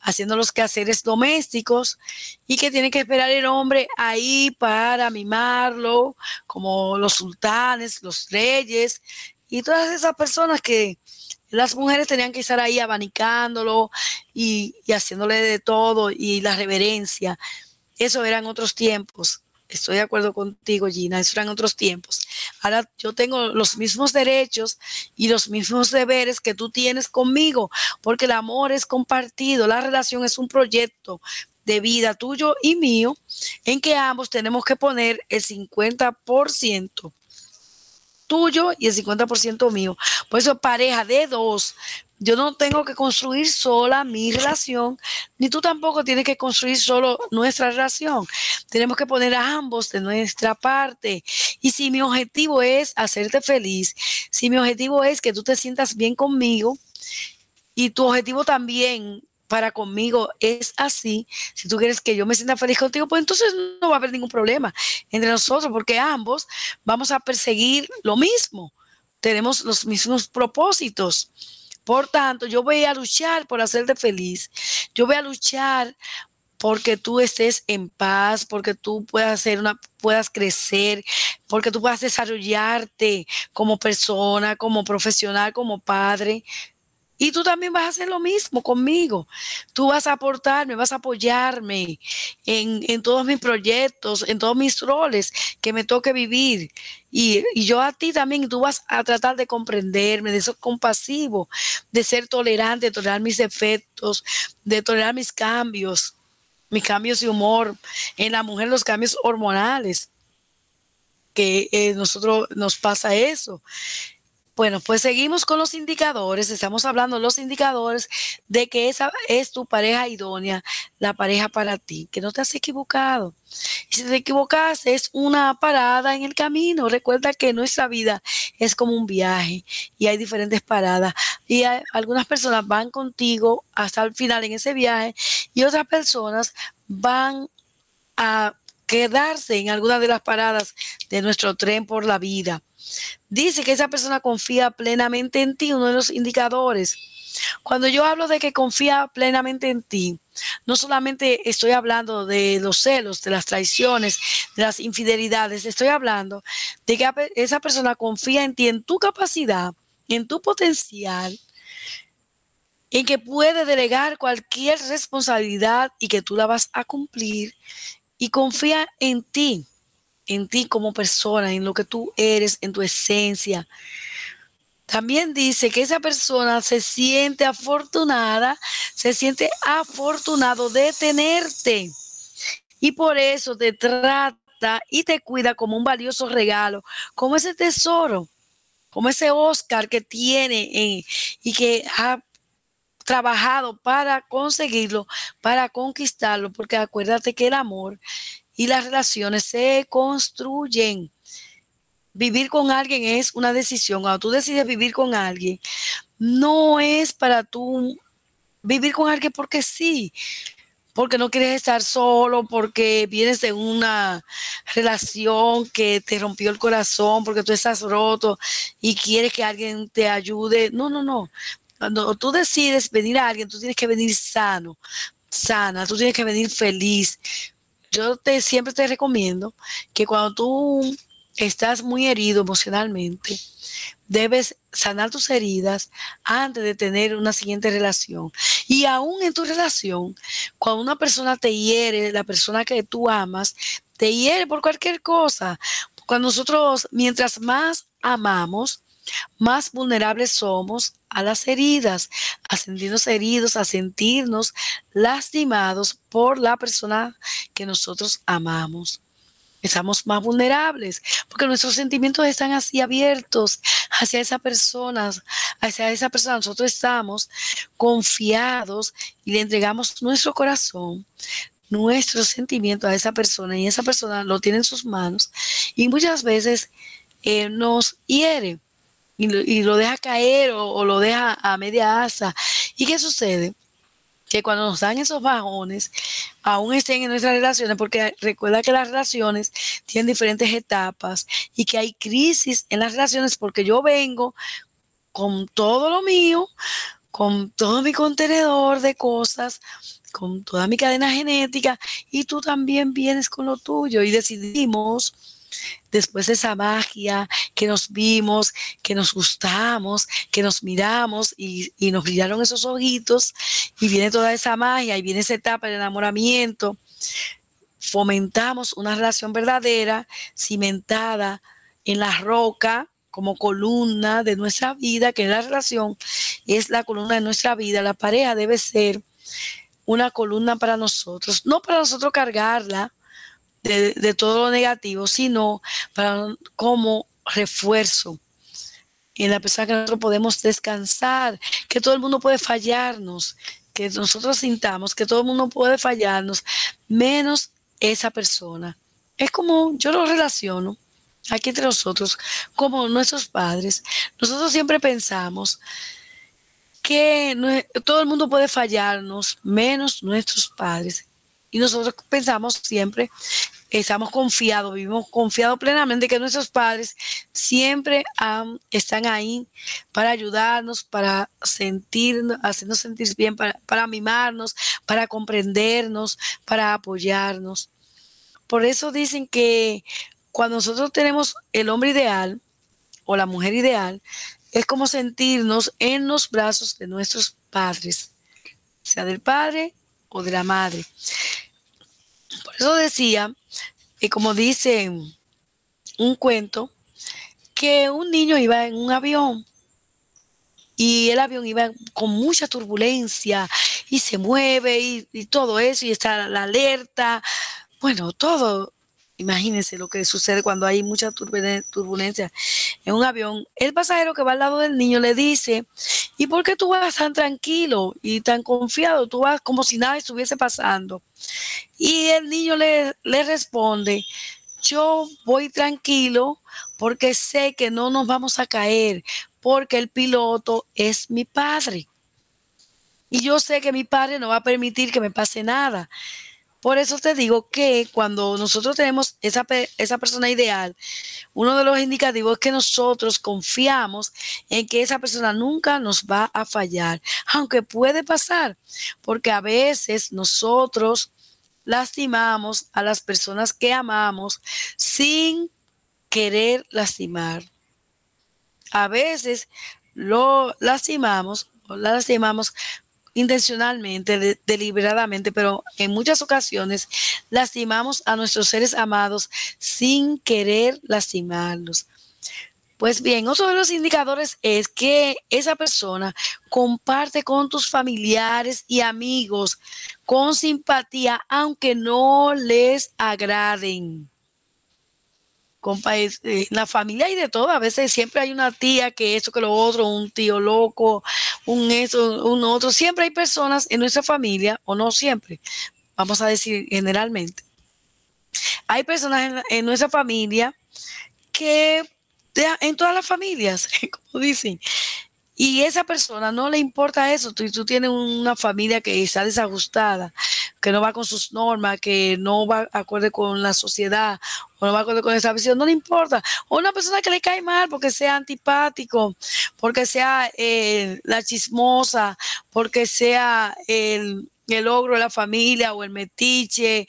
haciendo los quehaceres domésticos y que tiene que esperar el hombre ahí para mimarlo, como los sultanes, los reyes y todas esas personas que las mujeres tenían que estar ahí abanicándolo y, y haciéndole de todo y la reverencia. Eso eran otros tiempos. Estoy de acuerdo contigo, Gina, eso eran otros tiempos. Ahora yo tengo los mismos derechos y los mismos deberes que tú tienes conmigo, porque el amor es compartido, la relación es un proyecto de vida tuyo y mío, en que ambos tenemos que poner el 50% tuyo y el 50% mío. Por eso pareja de dos, yo no tengo que construir sola mi relación, ni tú tampoco tienes que construir solo nuestra relación. Tenemos que poner a ambos de nuestra parte. Y si mi objetivo es hacerte feliz, si mi objetivo es que tú te sientas bien conmigo y tu objetivo también para conmigo es así, si tú quieres que yo me sienta feliz contigo, pues entonces no va a haber ningún problema entre nosotros, porque ambos vamos a perseguir lo mismo, tenemos los mismos propósitos. Por tanto, yo voy a luchar por hacerte feliz. Yo voy a luchar porque tú estés en paz, porque tú puedas hacer una, puedas crecer, porque tú puedas desarrollarte como persona, como profesional, como padre. Y tú también vas a hacer lo mismo conmigo. Tú vas a aportarme, vas a apoyarme en, en todos mis proyectos, en todos mis roles que me toque vivir. Y, y, yo a ti también, tú vas a tratar de comprenderme, de ser compasivo, de ser tolerante, de tolerar mis defectos, de tolerar mis cambios, mis cambios de humor. En la mujer los cambios hormonales, que eh, nosotros nos pasa eso. Bueno, pues seguimos con los indicadores. Estamos hablando de los indicadores de que esa es tu pareja idónea, la pareja para ti, que no te has equivocado. Si te equivocas, es una parada en el camino. Recuerda que nuestra vida es como un viaje y hay diferentes paradas. Y algunas personas van contigo hasta el final en ese viaje y otras personas van a quedarse en alguna de las paradas de nuestro tren por la vida. Dice que esa persona confía plenamente en ti, uno de los indicadores. Cuando yo hablo de que confía plenamente en ti, no solamente estoy hablando de los celos, de las traiciones, de las infidelidades, estoy hablando de que esa persona confía en ti, en tu capacidad, en tu potencial, en que puede delegar cualquier responsabilidad y que tú la vas a cumplir y confía en ti en ti como persona, en lo que tú eres, en tu esencia. También dice que esa persona se siente afortunada, se siente afortunado de tenerte. Y por eso te trata y te cuida como un valioso regalo, como ese tesoro, como ese Oscar que tiene y que ha trabajado para conseguirlo, para conquistarlo, porque acuérdate que el amor y las relaciones se construyen. Vivir con alguien es una decisión. Cuando tú decides vivir con alguien, no es para tú vivir con alguien porque sí. porque no quieres estar solo, porque vienes de una relación que te rompió el corazón, porque tú estás roto y quieres que alguien te ayude. No, no, no. Cuando tú decides venir a alguien, tú tienes que venir sano, sana, tú tienes que venir feliz. Yo te siempre te recomiendo que cuando tú estás muy herido emocionalmente, debes sanar tus heridas antes de tener una siguiente relación. Y aún en tu relación, cuando una persona te hiere, la persona que tú amas, te hiere por cualquier cosa. Cuando nosotros, mientras más amamos, más vulnerables somos a las heridas, a sentirnos heridos, a sentirnos lastimados por la persona que nosotros amamos. Estamos más vulnerables porque nuestros sentimientos están así abiertos hacia esa persona, hacia esa persona. Nosotros estamos confiados y le entregamos nuestro corazón, nuestros sentimientos a esa persona y esa persona lo tiene en sus manos y muchas veces eh, nos hiere y lo, deja caer o, lo deja a media asa. ¿Y qué sucede? Que cuando nos dan esos bajones, aún estén en nuestras relaciones, porque recuerda que las relaciones tienen diferentes etapas y que hay crisis en las relaciones porque yo vengo con todo lo mío, con todo mi contenedor de cosas, con toda mi cadena genética y tú también vienes con lo tuyo y decidimos después de esa magia que nos vimos, que nos gustamos, que nos miramos y, nos brillaron esos ojitos y viene toda esa magia y viene esa etapa de enamoramiento, fomentamos una relación verdadera, cimentada en la roca como columna de nuestra vida, que la relación es la columna de nuestra vida, la pareja debe ser una columna para nosotros, no para nosotros cargarla, de, todo lo negativo, sino para como refuerzo en la persona que nosotros podemos descansar, que todo el mundo puede fallarnos, que nosotros sintamos que todo el mundo puede fallarnos, menos esa persona. Es como yo lo relaciono aquí entre nosotros, como nuestros padres. Nosotros siempre pensamos que todo el mundo puede fallarnos, menos nuestros padres. Y nosotros pensamos siempre estamos confiados, vivimos confiados plenamente que nuestros padres siempre están ahí para ayudarnos, para sentir, hacernos sentir bien, para mimarnos, para comprendernos, para apoyarnos. Por eso dicen que cuando nosotros tenemos el hombre ideal o la mujer ideal, es como sentirnos en los brazos de nuestros padres, sea del padre o de la madre. Por eso decía y como dice un cuento, que un niño iba en un avión y el avión iba con mucha turbulencia y se mueve y, y todo eso y está la alerta, bueno, todo. Imagínense lo que sucede cuando hay mucha turbulencia en un avión. El pasajero que va al lado del niño le dice, ¿y por qué tú vas tan tranquilo y tan confiado? Tú vas como si nada estuviese pasando. Y el niño le, le responde, yo voy tranquilo porque sé que no nos vamos a caer, porque el piloto es mi padre. Y yo sé que mi padre no va a permitir que me pase nada. Por eso te digo que cuando nosotros tenemos esa, esa persona ideal, uno de los indicativos es que nosotros confiamos en que esa persona nunca nos va a fallar, aunque puede pasar, porque a veces nosotros lastimamos a las personas que amamos sin querer lastimar. A veces lo lastimamos la lastimamos intencionalmente, deliberadamente, pero en muchas ocasiones lastimamos a nuestros seres amados sin querer lastimarlos. Pues bien, otro de los indicadores es que esa persona comparte con tus familiares y amigos con simpatía, aunque no les agraden. Eh, la familia hay de todo, a veces siempre hay una tía que esto, que lo otro, un tío loco, un eso, un otro. Siempre hay personas en nuestra familia, o no siempre, vamos a decir generalmente. Hay personas en nuestra familia que en todas las familias, como dicen. Y esa persona no le importa eso. Tú, tú tienes una familia que está desajustada, que no va con sus normas, que no va acorde con la sociedad o no va acorde con esa visión, no le importa. O una persona que le cae mal porque sea antipático, porque sea eh, la chismosa, porque sea el, el ogro de la familia o el metiche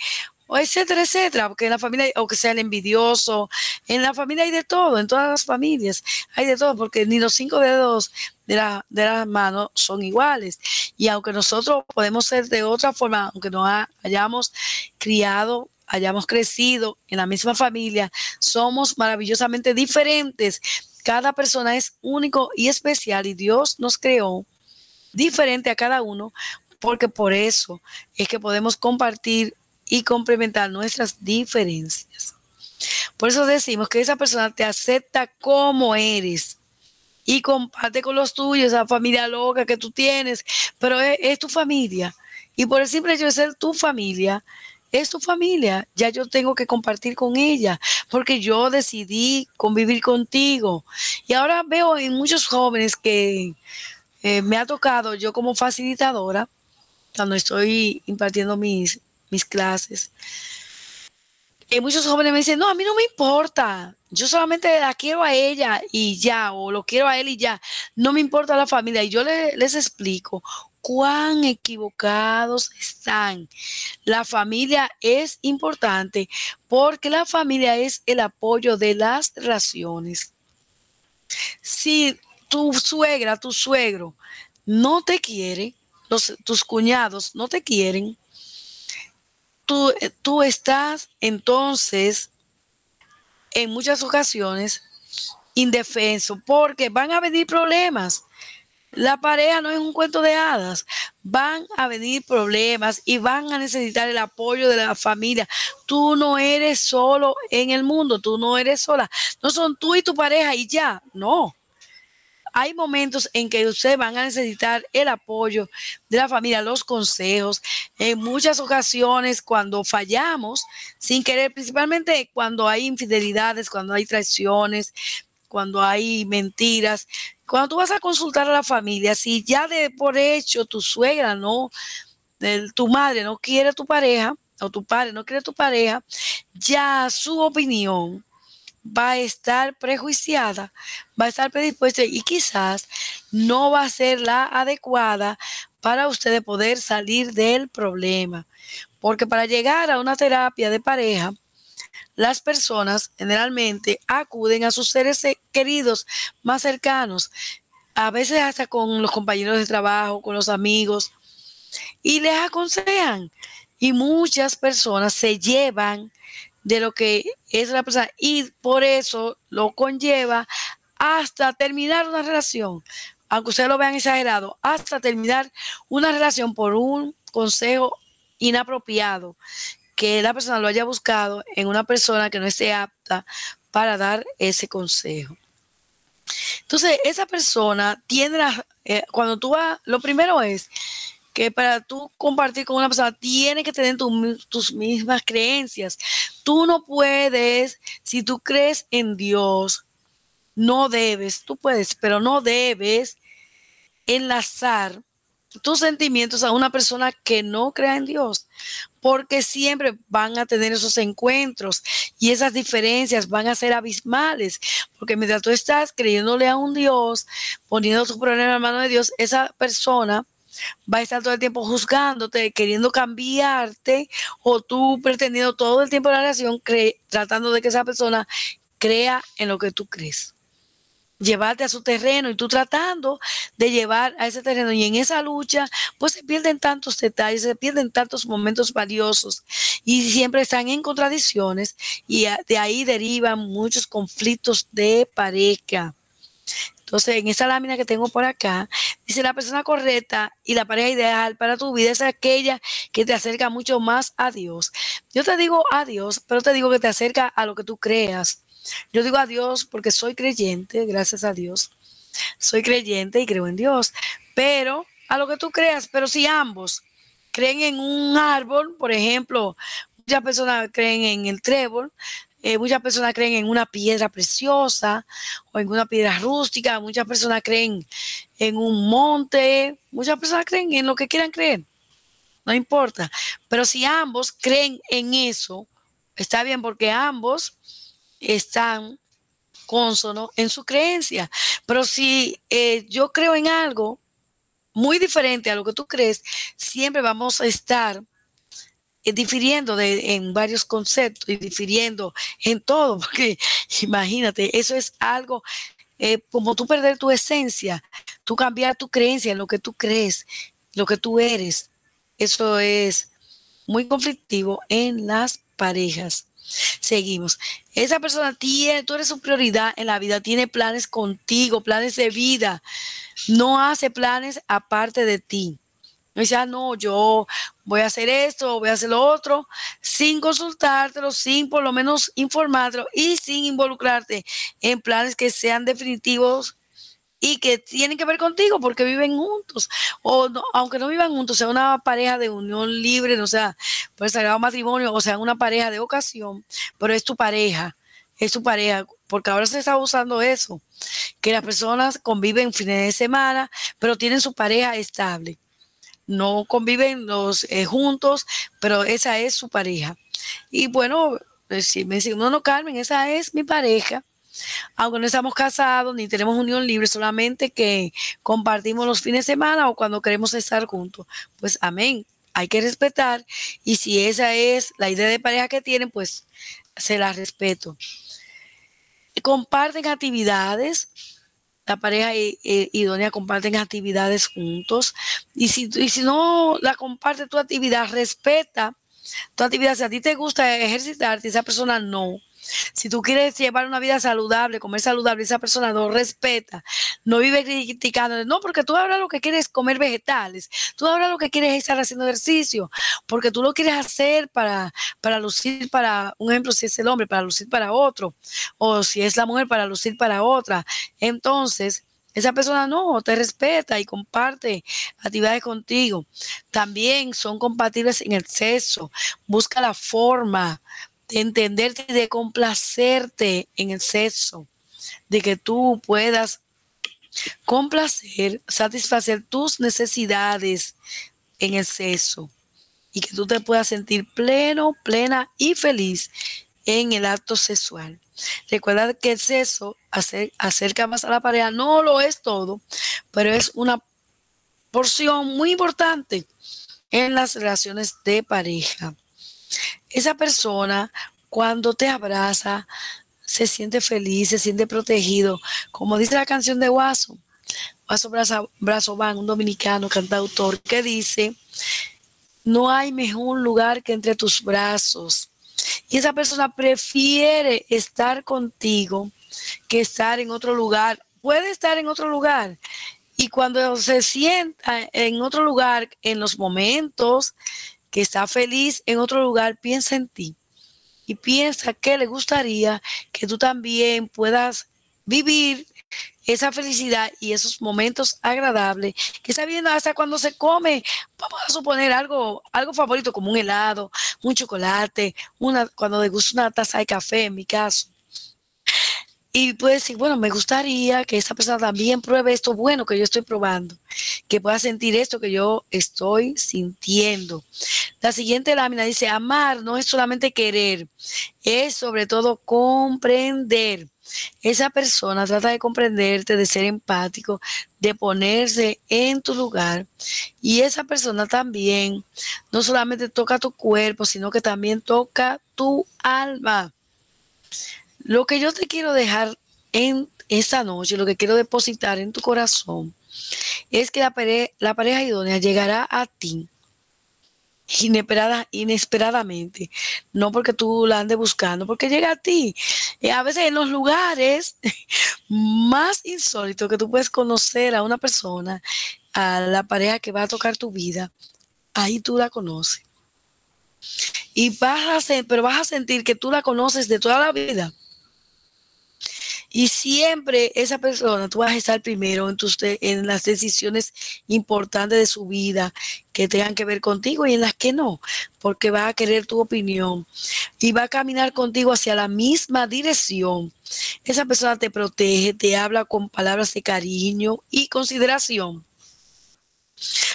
o etcétera, etcétera, porque en la familia, o que sea el envidioso, en la familia hay de todo, en todas las familias hay de todo, porque ni los cinco dedos de la, de las manos son iguales. Y aunque nosotros podemos ser de otra forma, aunque no hayamos criado, hayamos crecido en la misma familia, somos maravillosamente diferentes. Cada persona es único y especial y Dios nos creó diferente a cada uno porque por eso es que podemos compartir y complementar nuestras diferencias. Por eso decimos que esa persona te acepta como eres y comparte con los tuyos, esa familia loca que tú tienes, pero es, tu familia. Y por el simple hecho de ser tu familia, es tu familia, ya yo tengo que compartir con ella, porque yo decidí convivir contigo. Y ahora veo en muchos jóvenes que eh, me ha tocado yo como facilitadora, cuando estoy impartiendo mis, mis clases. Y muchos jóvenes me dicen, no, a mí no me importa, yo solamente la quiero a ella y ya, o lo quiero a él y ya, no me importa la familia. Y yo les explico cuán equivocados están. La familia es importante porque la familia es el apoyo de las relaciones. Si tu suegra, tu suegro no te quiere, tus cuñados no te quieren, tú, estás entonces en muchas ocasiones indefenso porque van a venir problemas. La pareja no es un cuento de hadas. Van a venir problemas y van a necesitar el apoyo de la familia. Tú no eres solo en el mundo, tú no eres sola. No son tú y tu pareja y ya. No hay momentos en que ustedes van a necesitar el apoyo de la familia, los consejos. En muchas ocasiones, cuando fallamos sin querer, principalmente cuando hay infidelidades, cuando hay traiciones, cuando hay mentiras, cuando tú vas a consultar a la familia, si ya de por hecho tu suegra no, tu madre no quiere tu pareja, o tu padre no quiere tu pareja, ya su opinión va a estar prejuiciada, va a estar predispuesta y quizás no va a ser la adecuada para ustedes poder salir del problema. Porque para llegar a una terapia de pareja, las personas generalmente acuden a sus seres queridos más cercanos, a veces hasta con los compañeros de trabajo, con los amigos, y les aconsejan. Y muchas personas se llevan de lo que es la persona y por eso lo conlleva hasta terminar una relación, aunque ustedes lo vean exagerado, hasta terminar una relación por un consejo inapropiado, que la persona lo haya buscado en una persona que no esté apta para dar ese consejo. Entonces, esa persona tiene la, eh, cuando tú vas, lo primero es que para tú compartir con una persona tienes que tener tus mismas creencias. Tú no puedes, si tú crees en Dios, no debes, tú puedes, pero no debes enlazar tus sentimientos a una persona que no crea en Dios, porque siempre van a tener esos encuentros y esas diferencias van a ser abismales, porque mientras tú estás creyéndole a un Dios, poniendo tu problema en mano de Dios, esa persona va a estar todo el tiempo juzgándote, queriendo cambiarte, o tú pretendiendo todo el tiempo la relación, tratando de que esa persona crea en lo que tú crees. Llevarte a su terreno y tú tratando de llevar a ese terreno. Y en esa lucha, pues se pierden tantos detalles, se pierden tantos momentos valiosos y siempre están en contradicciones y de ahí derivan muchos conflictos de pareja. Entonces, en esa lámina que tengo por acá, dice la persona correcta y la pareja ideal para tu vida es aquella que te acerca mucho más a Dios. Yo te digo a Dios, pero te digo que te acerca a lo que tú creas. Yo digo a Dios porque soy creyente, gracias a Dios. Soy creyente y creo en Dios, pero a lo que tú creas, pero si ambos creen en un árbol, por ejemplo, muchas personas creen en el trébol, eh, muchas personas creen en una piedra preciosa o en una piedra rústica, muchas personas creen en un monte, muchas personas creen en lo que quieran creer. no importa. Pero si ambos creen en eso, está bien porque ambos están consono en su creencia. Pero si eh, yo creo en algo muy diferente a lo que tú crees, siempre vamos a estar eh, difiriendo de, en varios conceptos y difiriendo en todo, porque imagínate, eso es algo eh, como tú perder tu esencia, tú cambiar tu creencia en lo que tú crees, lo que tú eres. Eso es muy conflictivo en las parejas. Seguimos. Esa persona tiene, tú eres su prioridad en la vida, tiene planes contigo, planes de vida. No hace planes aparte de ti. No dice, ah, no, yo voy a hacer esto, voy a hacer lo otro, sin consultártelo, sin por lo menos informártelo y sin involucrarte en planes que sean definitivos y que tienen que ver contigo porque viven juntos. O aunque no vivan juntos, sea una pareja de unión libre, no sea pues sagrado matrimonio, o sea una pareja de ocasión, pero es tu pareja, es tu pareja, porque ahora se está usando eso, que las personas conviven fines de semana, pero tienen su pareja estable. No conviven los eh, juntos, pero esa es su pareja. Y bueno, pues, si me dicen, no, no, Carmen, esa es mi pareja aunque no estamos casados ni tenemos unión libre, solamente que compartimos los fines de semana o cuando queremos estar juntos. Pues amén, hay que respetar y si esa es la idea de pareja que tienen, pues se la respeto. Comparten actividades, la pareja idónea comparten actividades juntos y si, y si no la comparte tu actividad, respeta tu actividad. Si a ti te gusta ejercitarte, esa persona no si tú quieres llevar una vida saludable, comer saludable, esa persona no respeta, no vive criticando, no, porque tú ahora lo que quieres es comer vegetales, tú ahora lo que quieres es estar haciendo ejercicio, porque tú lo quieres hacer para, para lucir para, un ejemplo, si es el hombre, para lucir para otro, o si es la mujer, para lucir para otra. Entonces, esa persona no, te respeta y comparte actividades contigo. También son compatibles en el sexo. Busca la forma de entenderte y de complacerte en el sexo, de que tú puedas complacer, satisfacer tus necesidades en el sexo y que tú te puedas sentir pleno, plena y feliz en el acto sexual. Recuerda que el sexo acerca más a la pareja, no lo es todo, pero es una porción muy importante en las relaciones de pareja esa persona cuando te abraza se siente feliz, se siente protegido, como dice la canción de Guaso. Guaso Brazo, Brazo Van, un dominicano cantautor, que dice, no hay mejor lugar que entre tus brazos. Y esa persona prefiere estar contigo que estar en otro lugar. Puede estar en otro lugar. Y cuando se sienta en otro lugar, en los momentos está feliz en otro lugar, piensa en ti y piensa que le gustaría que tú también puedas vivir esa felicidad y esos momentos agradables que está viendo hasta cuando se come, vamos a suponer algo, algo favorito como un helado, un chocolate, una, cuando le gusta una taza de café en mi caso. Y puede decir, bueno, me gustaría que esa persona también pruebe esto bueno que yo estoy probando, que pueda sentir esto que yo estoy sintiendo. La siguiente lámina dice, amar no es solamente querer, es sobre todo comprender. Esa persona trata de comprenderte, de ser empático, de ponerse en tu lugar. Y esa persona también no solamente toca tu cuerpo, sino que también toca tu alma. Lo que yo te quiero dejar en esta noche, lo que quiero depositar en tu corazón, es que la, la pareja idónea llegará a ti inesperada, inesperadamente, no porque tú la andes buscando, porque llega a ti. Y a veces en los lugares más insólitos que tú puedes conocer a una persona, a la pareja que va a tocar tu vida, ahí tú la conoces. Y vas a, pero vas a sentir que tú la conoces de toda la vida y siempre esa persona, tú vas a estar primero en, tus, en las decisiones importantes de su vida que tengan que ver contigo y en las que no, porque va a querer tu opinión y va a caminar contigo hacia la misma dirección. Esa persona te protege, te habla con palabras de cariño y consideración.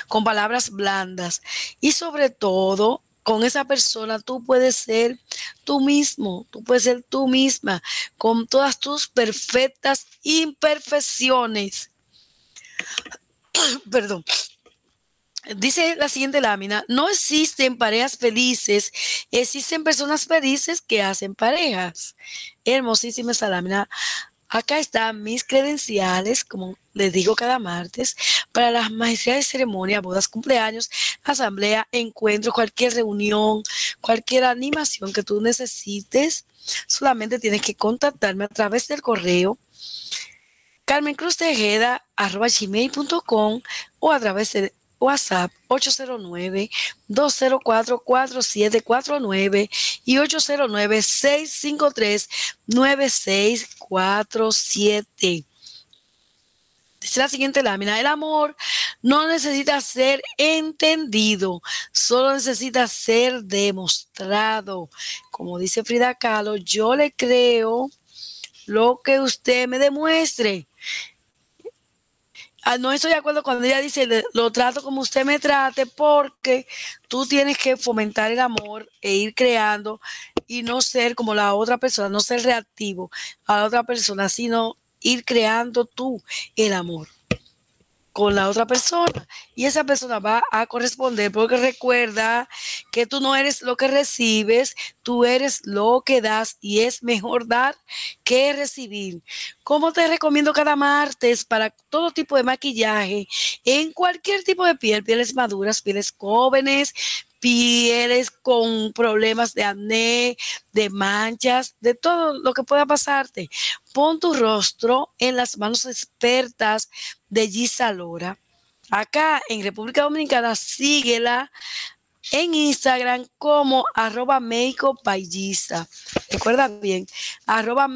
con palabras blandas y sobre todo con esa persona tú puedes ser tú mismo, tú puedes ser tú misma con todas tus perfectas imperfecciones. Perdón. Dice la siguiente lámina, no existen parejas felices, existen personas felices que hacen parejas. Hermosísima esa lámina. Acá están mis credenciales, como les digo cada martes, para las maestrías de ceremonia, bodas, cumpleaños, asamblea, encuentro, cualquier reunión, cualquier animación que tú necesites. Solamente tienes que contactarme a través del correo carmencruztejeda.com o a través de WhatsApp 809-204-4749 y 809-653-9647. Dice la siguiente lámina, el amor no necesita ser entendido, solo necesita ser demostrado. Como dice Frida Kahlo, yo le creo lo que usted me demuestre. Ah, no estoy de acuerdo cuando ella dice, lo trato como usted me trate, porque tú tienes que fomentar el amor e ir creando y no ser como la otra persona, no ser reactivo. A la otra persona, sino ir creando tú el amor con la otra persona y esa persona va a corresponder porque recuerda que tú no eres lo que recibes, tú eres lo que das y es mejor dar que recibir. Como te recomiendo cada martes para todo tipo de maquillaje en cualquier tipo de piel, pieles maduras, pieles jóvenes, pieles con problemas de acné, de manchas, de todo lo que pueda pasarte. Pon tu rostro en las manos expertas de Gisa Lora. Acá en República Dominicana, síguela en Instagram como arroba Recuerda bien, arroba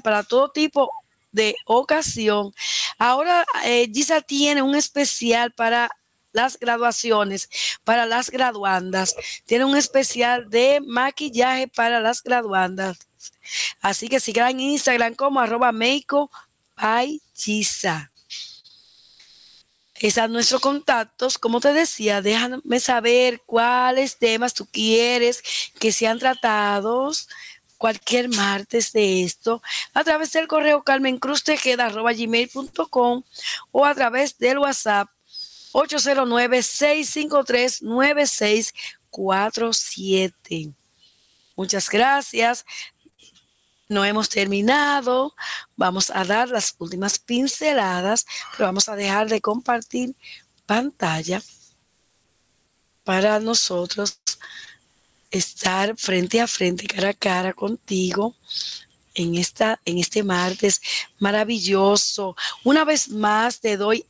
para todo tipo de ocasión. Ahora eh, Gisa tiene un especial para las graduaciones para las graduandas. Tiene un especial de maquillaje para las graduandas. Así que sigan en Instagram como arroba Meiko Payisa. Esos nuestros contactos. Como te decía, déjame saber cuáles temas tú quieres que sean tratados cualquier martes de esto a través del correo carmencruztejeda.com o a través del WhatsApp 809-653-9647. Muchas gracias. No hemos terminado. Vamos a dar las últimas pinceladas, pero vamos a dejar de compartir pantalla para nosotros estar frente a frente, cara a cara contigo en, esta, en este martes maravilloso. Una vez más te doy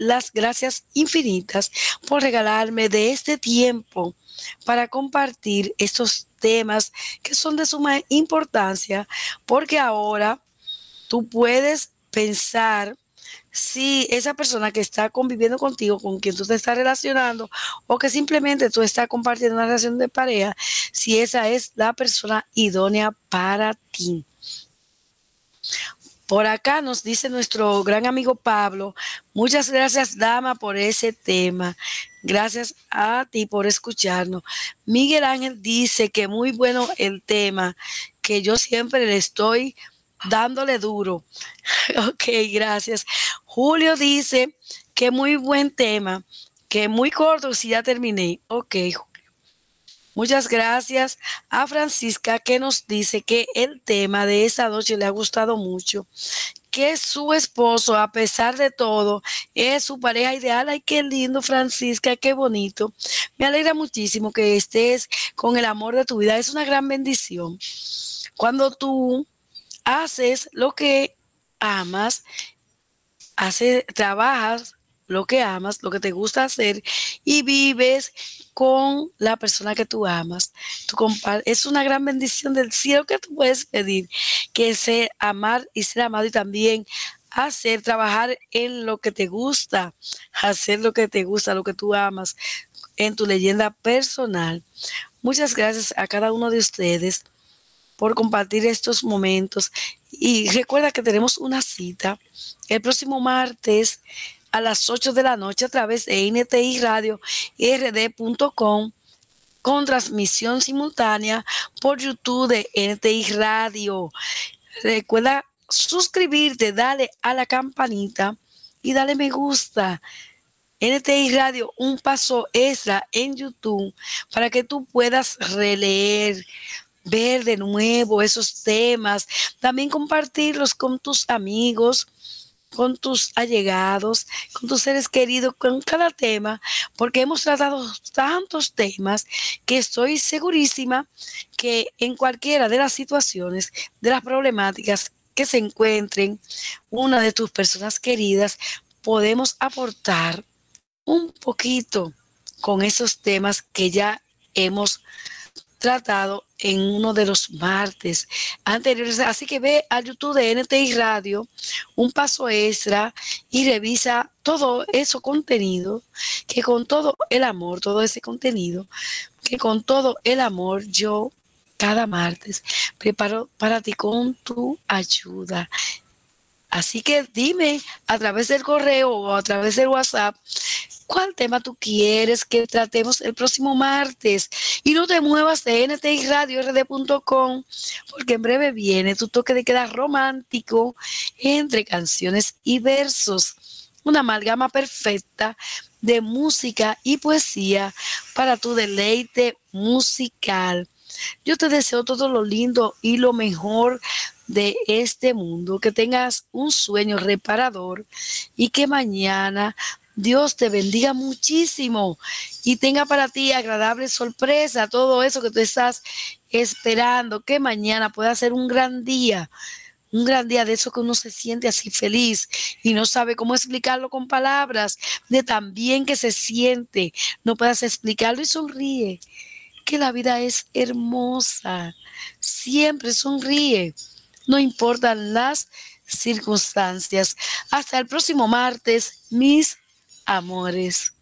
las gracias infinitas por regalarme de este tiempo para compartir estos temas que son de suma importancia, porque ahora tú puedes pensar si esa persona que está conviviendo contigo, con quien tú te estás relacionando, o que simplemente tú estás compartiendo una relación de pareja, si esa es la persona idónea para ti. Por acá nos dice nuestro gran amigo Pablo, muchas gracias dama por ese tema. Gracias a ti por escucharnos. Miguel Ángel dice que muy bueno el tema, que yo siempre le estoy dándole duro. ok, gracias. Julio dice que muy buen tema, que muy corto si ya terminé. Ok, Muchas gracias a Francisca que nos dice que el tema de esta noche le ha gustado mucho, que su esposo, a pesar de todo, es su pareja ideal. Ay, qué lindo, Francisca, qué bonito. Me alegra muchísimo que estés con el amor de tu vida. Es una gran bendición. Cuando tú haces lo que amas, haces, trabajas lo que amas, lo que te gusta hacer y vives con la persona que tú amas. es una gran bendición del cielo que tú puedes pedir, que es amar y ser amado y también hacer, trabajar en lo que te gusta, hacer lo que te gusta, lo que tú amas, en tu leyenda personal. Muchas gracias a cada uno de ustedes por compartir estos momentos. Y recuerda que tenemos una cita el próximo martes a las 8 de la noche a través de NTI Radio rd.com con transmisión simultánea por YouTube de NTI Radio. Recuerda suscribirte, dale a la campanita y dale me gusta. NTI Radio, un paso extra en YouTube para que tú puedas releer, ver de nuevo esos temas, también compartirlos con tus amigos, con tus allegados, con tus seres queridos, con cada tema, porque hemos tratado tantos temas que estoy segurísima que en cualquiera de las situaciones, de las problemáticas que se encuentren una de tus personas queridas, podemos aportar un poquito con esos temas que ya hemos tratado en uno de los martes anteriores. Así que ve al YouTube de NTI Radio, un paso extra y revisa todo ese contenido, que con todo el amor, todo ese contenido, que con todo el amor yo cada martes preparo para ti con tu ayuda. Así que dime a través del correo o a través del WhatsApp cuál tema tú quieres que tratemos el próximo martes. Y no te muevas de ntiradiord.com porque en breve viene tu toque de queda romántico entre canciones y versos. Una amalgama perfecta de música y poesía para tu deleite musical. Yo te deseo todo lo lindo y lo mejor de este mundo, que tengas un sueño reparador y que mañana Dios te bendiga muchísimo y tenga para ti agradable sorpresa, todo eso que tú estás esperando, que mañana pueda ser un gran día, un gran día de eso que uno se siente así feliz y no sabe cómo explicarlo con palabras, de tan bien que se siente, no puedas explicarlo y sonríe, que la vida es hermosa, siempre sonríe, no importan las circunstancias. Hasta el próximo martes, mis amores.